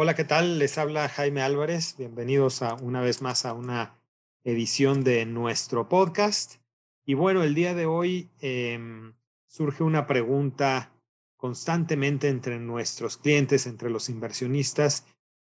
Hola, ¿qué tal? Les habla Jaime Álvarez. Bienvenidos a una vez más a una edición de nuestro podcast. Y bueno, el día de hoy em, surge una pregunta constantemente entre nuestros clientes, entre los inversionistas,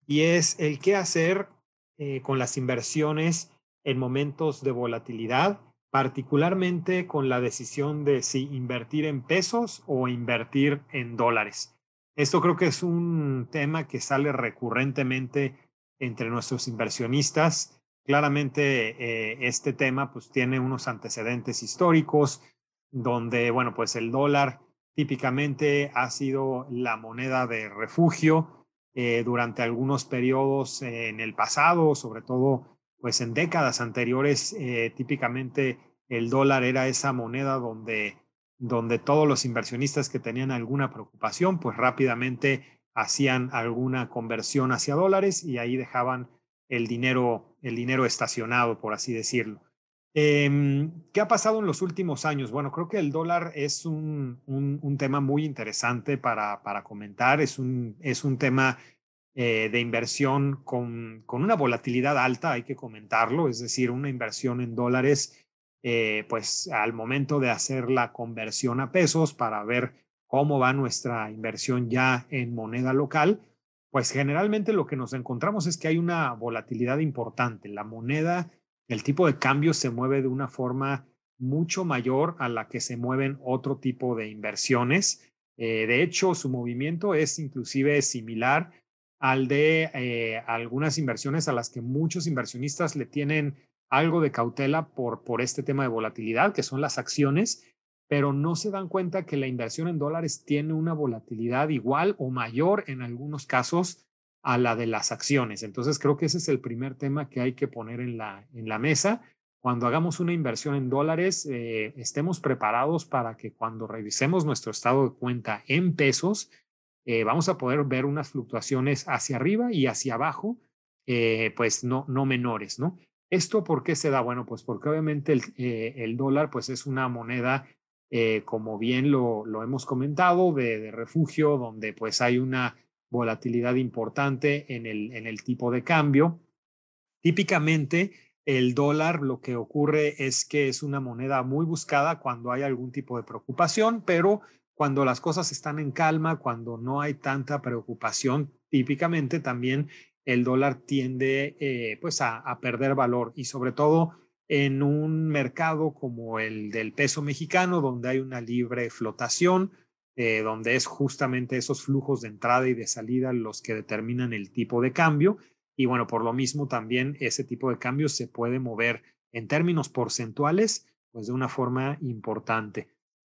y es el qué hacer eh, con las inversiones en momentos de volatilidad, particularmente con la decisión de si invertir en pesos o invertir en dólares. Esto creo que es un tema que sale recurrentemente entre nuestros inversionistas. Claramente eh, este tema pues tiene unos antecedentes históricos donde, bueno, pues el dólar típicamente ha sido la moneda de refugio eh, durante algunos periodos en el pasado, sobre todo pues en décadas anteriores, eh, típicamente el dólar era esa moneda donde donde todos los inversionistas que tenían alguna preocupación, pues rápidamente hacían alguna conversión hacia dólares y ahí dejaban el dinero, el dinero estacionado, por así decirlo. Em, ¿Qué ha pasado en los últimos años? Bueno, creo que el dólar es un, un, tema muy interesante para, para comentar, es un, es un tema eh, de inversión con, con una volatilidad alta, hay que comentarlo, es decir, una inversión en dólares eh, pues al momento de hacer la conversión a pesos para ver cómo va nuestra inversión ya en moneda local, pues generalmente lo que nos encontramos es que hay una volatilidad importante. La moneda, el tipo de cambio se mueve de una forma mucho mayor a la que se mueven otro tipo de inversiones. Eh, de hecho, su movimiento es inclusive similar al de eh, algunas inversiones a las que muchos inversionistas le tienen algo de cautela por, por este tema de volatilidad, que son las acciones, pero no se dan cuenta que la inversión en dólares tiene una volatilidad igual o mayor en algunos casos a la de las acciones. Entonces creo que ese es el primer tema que hay que poner en la, en la mesa. Cuando hagamos una inversión en dólares, eh, estemos preparados para que cuando revisemos nuestro estado de cuenta en pesos, eh, vamos a poder ver unas fluctuaciones hacia arriba y hacia abajo, eh, pues no, no menores, ¿no? ¿Esto por qué se da? Bueno, pues porque obviamente el, eh, dólar pues es una moneda, eh, como bien lo, lo hemos comentado, de, refugio, donde pues hay una volatilidad importante en el, en el tipo de cambio. Típicamente el dólar lo que ocurre es que es una moneda muy buscada cuando hay algún tipo de preocupación, pero cuando las cosas están en calma, cuando no hay tanta preocupación, típicamente también el dólar tiende eh, pues a, perder valor y sobre todo en un mercado como el del peso mexicano, donde hay una libre flotación, eh, donde es justamente esos flujos de entrada y de salida los que determinan el tipo de cambio. Y bueno, por lo mismo también ese tipo de cambio se puede mover en términos porcentuales, pues de una forma importante.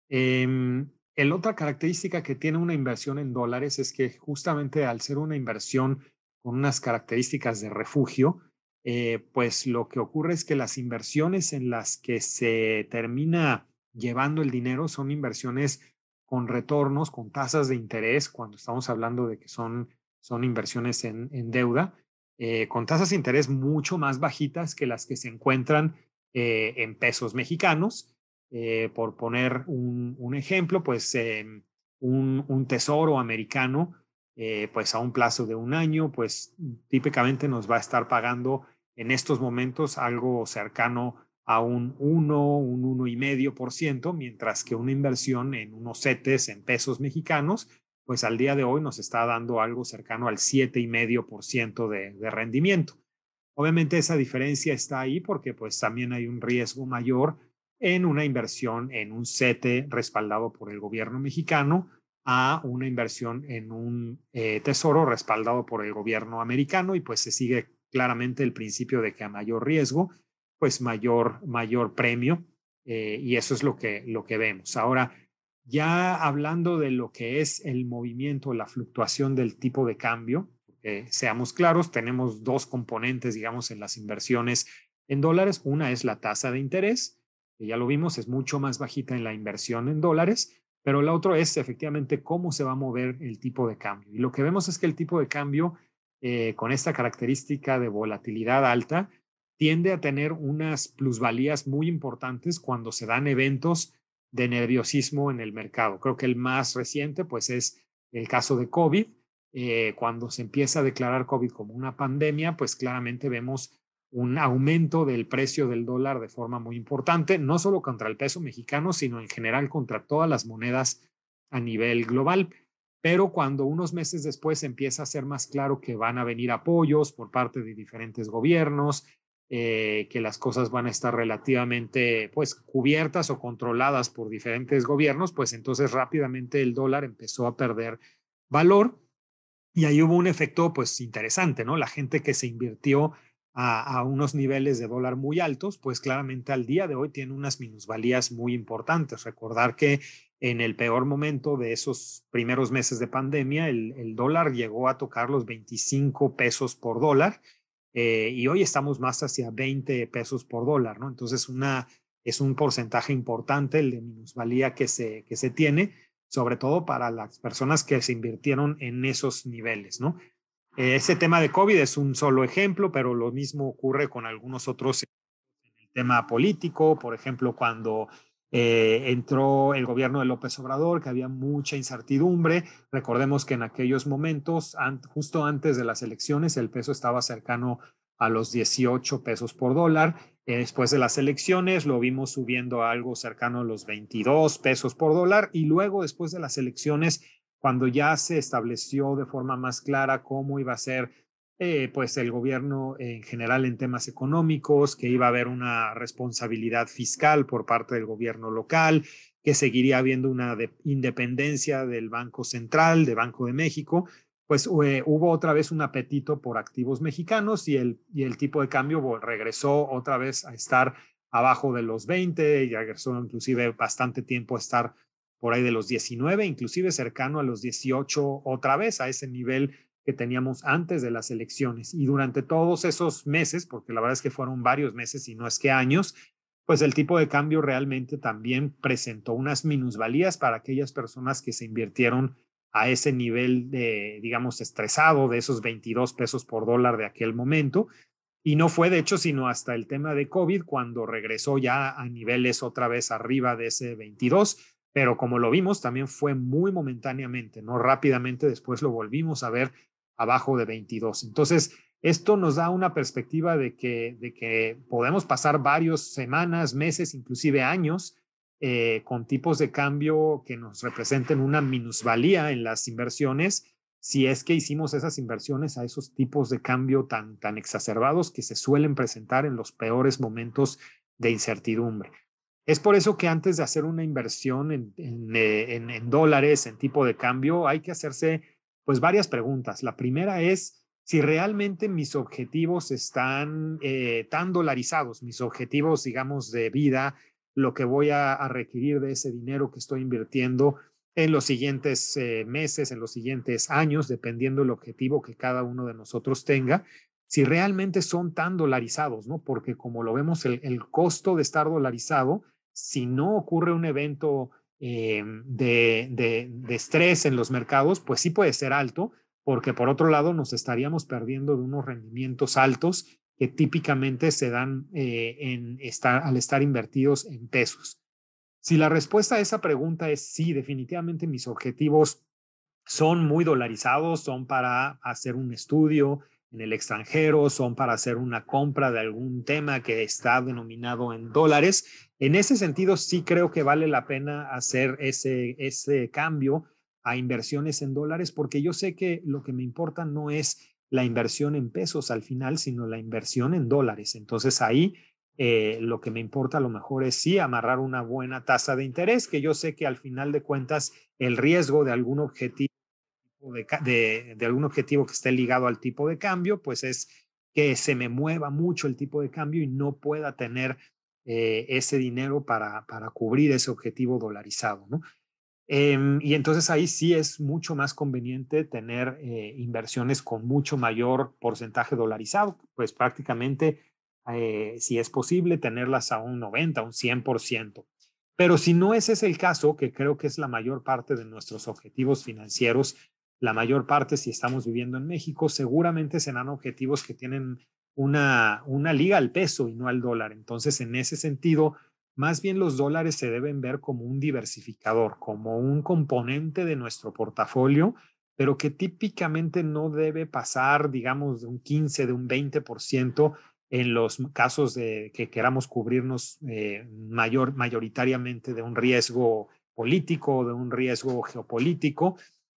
Eh, el otra característica que tiene una inversión en dólares es que justamente al ser una inversión con unas características de refugio, eh, pues lo que ocurre es que las inversiones en las que se termina llevando el dinero son inversiones con retornos, con tasas de interés, cuando estamos hablando de que son, son inversiones en, deuda, eh, con tasas de interés mucho más bajitas que las que se encuentran eh, en pesos mexicanos. por poner un, ejemplo, pues un, un tesoro americano eh, pues a un plazo de un año, pues típicamente nos va a estar pagando en estos momentos algo cercano a un 1, un 1,5%, mientras que una inversión en unos CETES en pesos mexicanos, pues al día de hoy nos está dando algo cercano al 7,5% de, de rendimiento. Obviamente esa diferencia está ahí porque pues también hay un riesgo mayor en una inversión en un CETE respaldado por el gobierno mexicano a una inversión en un eh, tesoro respaldado por el gobierno americano y pues se sigue claramente el principio de que a mayor riesgo, pues mayor, mayor premio eh, y eso es lo que, lo que vemos. Ahora, ya hablando de lo que es el movimiento, la fluctuación del tipo de cambio, porque seamos claros, tenemos dos componentes, digamos, en las inversiones en dólares. Una es la tasa de interés, que ya lo vimos, es mucho más bajita en la inversión en dólares, pero la otra es efectivamente cómo se va a mover el tipo de cambio. Y lo que vemos es que el tipo de cambio, eh, con esta característica de volatilidad alta, tiende a tener unas plusvalías muy importantes cuando se dan eventos de nerviosismo en el mercado. Creo que el más reciente, pues, es el caso de COVID. Eh, cuando se empieza a declarar COVID como una pandemia, pues claramente vemos un aumento del precio del dólar de forma muy importante, no solo contra el peso mexicano, sino en general contra todas las monedas a nivel global. Pero cuando unos meses después empieza a ser más claro que van a venir apoyos por parte de diferentes gobiernos, eh, que las cosas van a estar relativamente pues cubiertas o controladas por diferentes gobiernos, pues entonces rápidamente el dólar empezó a perder valor y ahí hubo un efecto pues interesante, ¿no? La gente que se invirtió a, unos niveles de dólar muy altos, pues claramente al día de hoy tiene unas minusvalías muy importantes. Recordar que en el peor momento de esos primeros meses de pandemia, el, dólar llegó a tocar los 25 pesos por dólar eh, y hoy estamos más hacia 20 pesos por dólar, ¿no? Entonces una, es un porcentaje importante el de minusvalía que se, que se tiene, sobre todo para las personas que se invirtieron en esos niveles, ¿no? Ese tema de COVID es un solo ejemplo, pero lo mismo ocurre con algunos otros en el tema político, por ejemplo, cuando eh, entró el gobierno de López Obrador, que había mucha incertidumbre. Recordemos que en aquellos momentos, justo antes de las elecciones, el peso estaba cercano a los 18 pesos por dólar. Eh, después de las elecciones lo vimos subiendo a algo cercano a los 22 pesos por dólar y luego después de las elecciones cuando ya se estableció de forma más clara cómo iba a ser eh, pues el gobierno en general en temas económicos, que iba a haber una responsabilidad fiscal por parte del gobierno local, que seguiría habiendo una independencia del Banco Central, de Banco de México, pues eh, hubo otra vez un apetito por activos mexicanos y el, y el tipo de cambio regresó otra vez a estar abajo de los 20 y regresó inclusive bastante tiempo a estar por ahí de los 19, inclusive cercano a los 18 otra vez, a ese nivel que teníamos antes de las elecciones. Y durante todos esos meses, porque la verdad es que fueron varios meses y no es que años, pues el tipo de cambio realmente también presentó unas minusvalías para aquellas personas que se invirtieron a ese nivel de, digamos, estresado de esos 22 pesos por dólar de aquel momento. Y no fue, de hecho, sino hasta el tema de COVID, cuando regresó ya a niveles otra vez arriba de ese 22, pero como lo vimos, también fue muy momentáneamente, no rápidamente, después lo volvimos a ver abajo de 22. Entonces, esto nos da una perspectiva de que, de que podemos pasar varias semanas, meses, inclusive años eh, con tipos de cambio que nos representen una minusvalía en las inversiones si es que hicimos esas inversiones a esos tipos de cambio tan, tan exacerbados que se suelen presentar en los peores momentos de incertidumbre. Es por eso que antes de hacer una inversión en, eh, en, dólares, en tipo de cambio, hay que hacerse pues varias preguntas. La primera es si realmente mis objetivos están eh, tan dolarizados, mis objetivos, digamos, de vida, lo que voy a, requerir de ese dinero que estoy invirtiendo en los siguientes eh, meses, en los siguientes años, dependiendo del objetivo que cada uno de nosotros tenga, si realmente son tan dolarizados, ¿no? Porque como lo vemos, el, el costo de estar dolarizado si no ocurre un evento eh, de, de, estrés en los mercados, pues sí puede ser alto, porque por otro lado nos estaríamos perdiendo de unos rendimientos altos que típicamente se dan eh, en estar, al estar invertidos en pesos. Si la respuesta a esa pregunta es sí, definitivamente mis objetivos son muy dolarizados, son para hacer un estudio, en el extranjero, son para hacer una compra de algún tema que está denominado en dólares. En ese sentido, sí creo que vale la pena hacer ese, ese cambio a inversiones en dólares, porque yo sé que lo que me importa no es la inversión en pesos al final, sino la inversión en dólares. Entonces ahí eh, lo que me importa a lo mejor es sí amarrar una buena tasa de interés, que yo sé que al final de cuentas el riesgo de algún objetivo de, algún objetivo que esté ligado al tipo de cambio, pues es que se me mueva mucho el tipo de cambio y no pueda tener eh, ese dinero para, para cubrir ese objetivo dolarizado, ¿no? Em, y entonces ahí sí es mucho más conveniente tener eh, inversiones con mucho mayor porcentaje dolarizado, pues prácticamente, eh, si es posible, tenerlas a un 90, un 100%. Pero si no ese es el caso, que creo que es la mayor parte de nuestros objetivos financieros, la mayor parte si estamos viviendo en México, seguramente serán objetivos que tienen una, una liga al peso y no al dólar. Entonces, en ese sentido, más bien los dólares se deben ver como un diversificador, como un componente de nuestro portafolio, pero que típicamente no debe pasar, digamos, de un 15, de un 20% en los casos de que queramos cubrirnos eh, mayor, mayoritariamente de un riesgo político, de un riesgo geopolítico,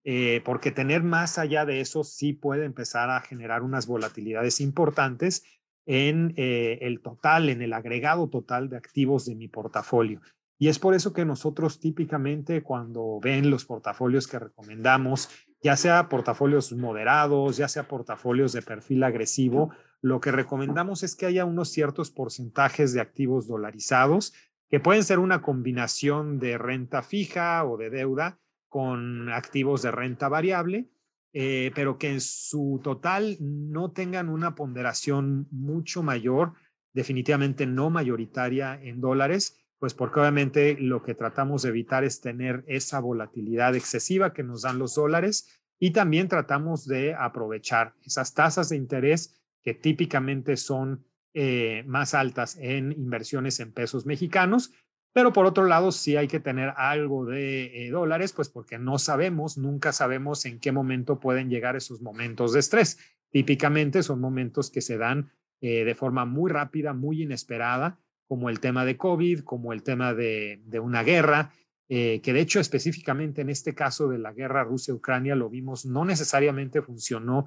eh, porque tener más allá de eso sí puede empezar a generar unas volatilidades importantes en eh, el total, en el agregado total de activos de mi portafolio. Y es por eso que nosotros típicamente cuando ven los portafolios que recomendamos, ya sea portafolios moderados, ya sea portafolios de perfil agresivo, lo que recomendamos es que haya unos ciertos porcentajes de activos dolarizados, que pueden ser una combinación de renta fija o de deuda con activos de renta variable, eh, pero que en su total no tengan una ponderación mucho mayor, definitivamente no mayoritaria en dólares, pues porque obviamente lo que tratamos de evitar es tener esa volatilidad excesiva que nos dan los dólares y también tratamos de aprovechar esas tasas de interés que típicamente son eh, más altas en inversiones en pesos mexicanos pero por otro lado, sí hay que tener algo de eh, dólares, pues porque no sabemos, nunca sabemos en qué momento pueden llegar esos momentos de estrés. Típicamente son momentos que se dan eh, de forma muy rápida, muy inesperada, como el tema de COVID, como el tema de, una guerra, eh, que de hecho específicamente en este caso de la guerra Rusia-Ucrania lo vimos, no necesariamente funcionó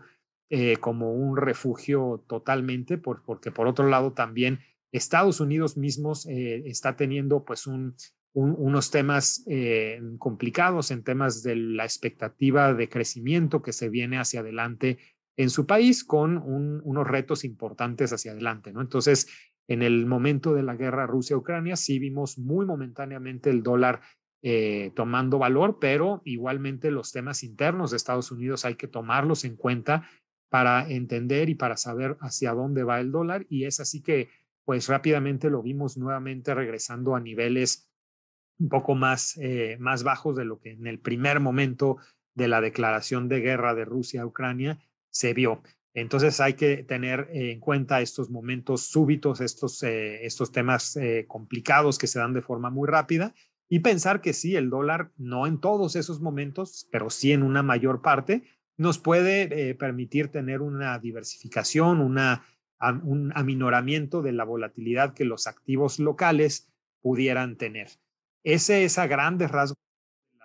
como un refugio totalmente, porque por otro lado también Estados Unidos mismos eh, está teniendo pues unos temas eh, complicados en temas de la expectativa de crecimiento que se viene hacia adelante en su país con unos retos importantes hacia adelante, ¿no? Entonces, en el momento de la guerra Rusia-Ucrania sí vimos muy momentáneamente el dólar eh, tomando valor, pero igualmente los temas internos de Estados Unidos hay que tomarlos en cuenta para entender y para saber hacia dónde va el dólar y es así que pues rápidamente lo vimos nuevamente regresando a niveles un poco más, eh, más bajos de lo que en el primer momento de la declaración de guerra de Rusia a Ucrania se vio. Entonces hay que tener en cuenta estos momentos súbitos, estos, eh, estos temas eh, complicados que se dan de forma muy rápida y pensar que sí, el dólar, no en todos esos momentos, pero sí en una mayor parte, nos puede permitir tener una diversificación, una un aminoramiento de la volatilidad que los activos locales pudieran tener. Ese es a grandes rasgos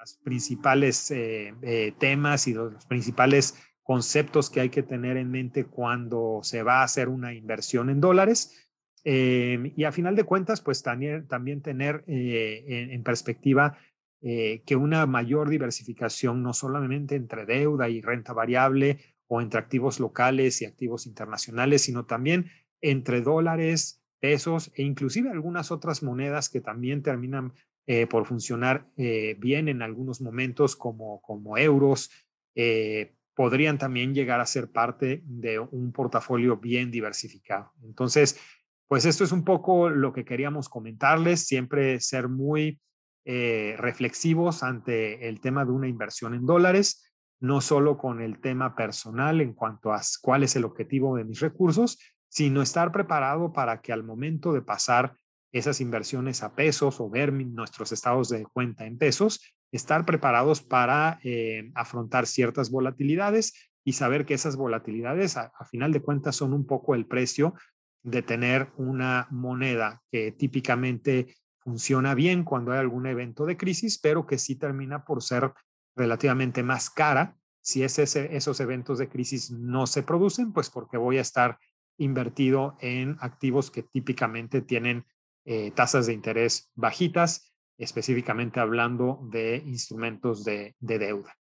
los principales eh, eh, temas y los, principales conceptos que hay que tener en mente cuando se va a hacer una inversión en dólares. Eh, y a final de cuentas, pues también, también tener en, perspectiva que una mayor diversificación, no solamente entre deuda y renta variable o entre activos locales y activos internacionales, sino también entre dólares, pesos e inclusive algunas otras monedas que también terminan eh, por funcionar eh, bien en algunos momentos como, como euros, eh, podrían también llegar a ser parte de un portafolio bien diversificado. Entonces, pues esto es un poco lo que queríamos comentarles, siempre ser muy reflexivos ante el tema de una inversión en dólares no solo con el tema personal en cuanto a cuál es el objetivo de mis recursos, sino estar preparado para que al momento de pasar esas inversiones a pesos o ver nuestros estados de cuenta en pesos, estar preparados para eh, afrontar ciertas volatilidades y saber que esas volatilidades a, final de cuentas son un poco el precio de tener una moneda que típicamente funciona bien cuando hay algún evento de crisis, pero que sí termina por ser relativamente más cara si esos eventos de crisis no se producen, pues porque voy a estar invertido en activos que típicamente tienen eh, tasas de interés bajitas, específicamente hablando de instrumentos de, deuda.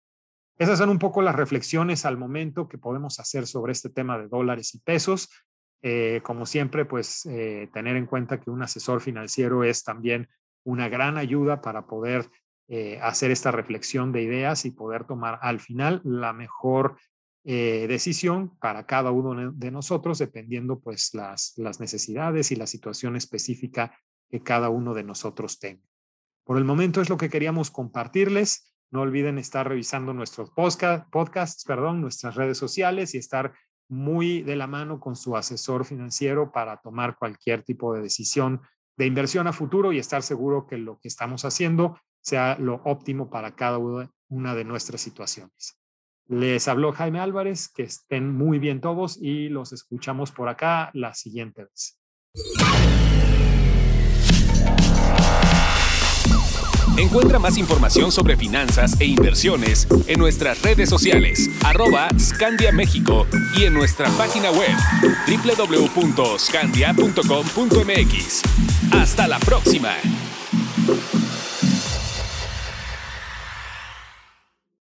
Esas son un poco las reflexiones al momento que podemos hacer sobre este tema de dólares y pesos. Eh, como siempre, pues eh, tener en cuenta que un asesor financiero es también una gran ayuda para poder eh, hacer esta reflexión de ideas y poder tomar al final la mejor eh, decisión para cada uno de nosotros, dependiendo pues las, las necesidades y la situación específica que cada uno de nosotros tenga. Por el momento es lo que queríamos compartirles. No olviden estar revisando nuestros podcasts, perdón, nuestras redes sociales y estar muy de la mano con su asesor financiero para tomar cualquier tipo de decisión de inversión a futuro y estar seguro que lo que estamos haciendo sea lo óptimo para cada una de nuestras situaciones. Les habló Jaime Álvarez, que estén muy bien todos y los escuchamos por acá la siguiente vez. Encuentra más información sobre finanzas e inversiones en nuestras redes sociales, arroba Scandia México y en nuestra página web www.scandia.com.mx. Hasta la próxima.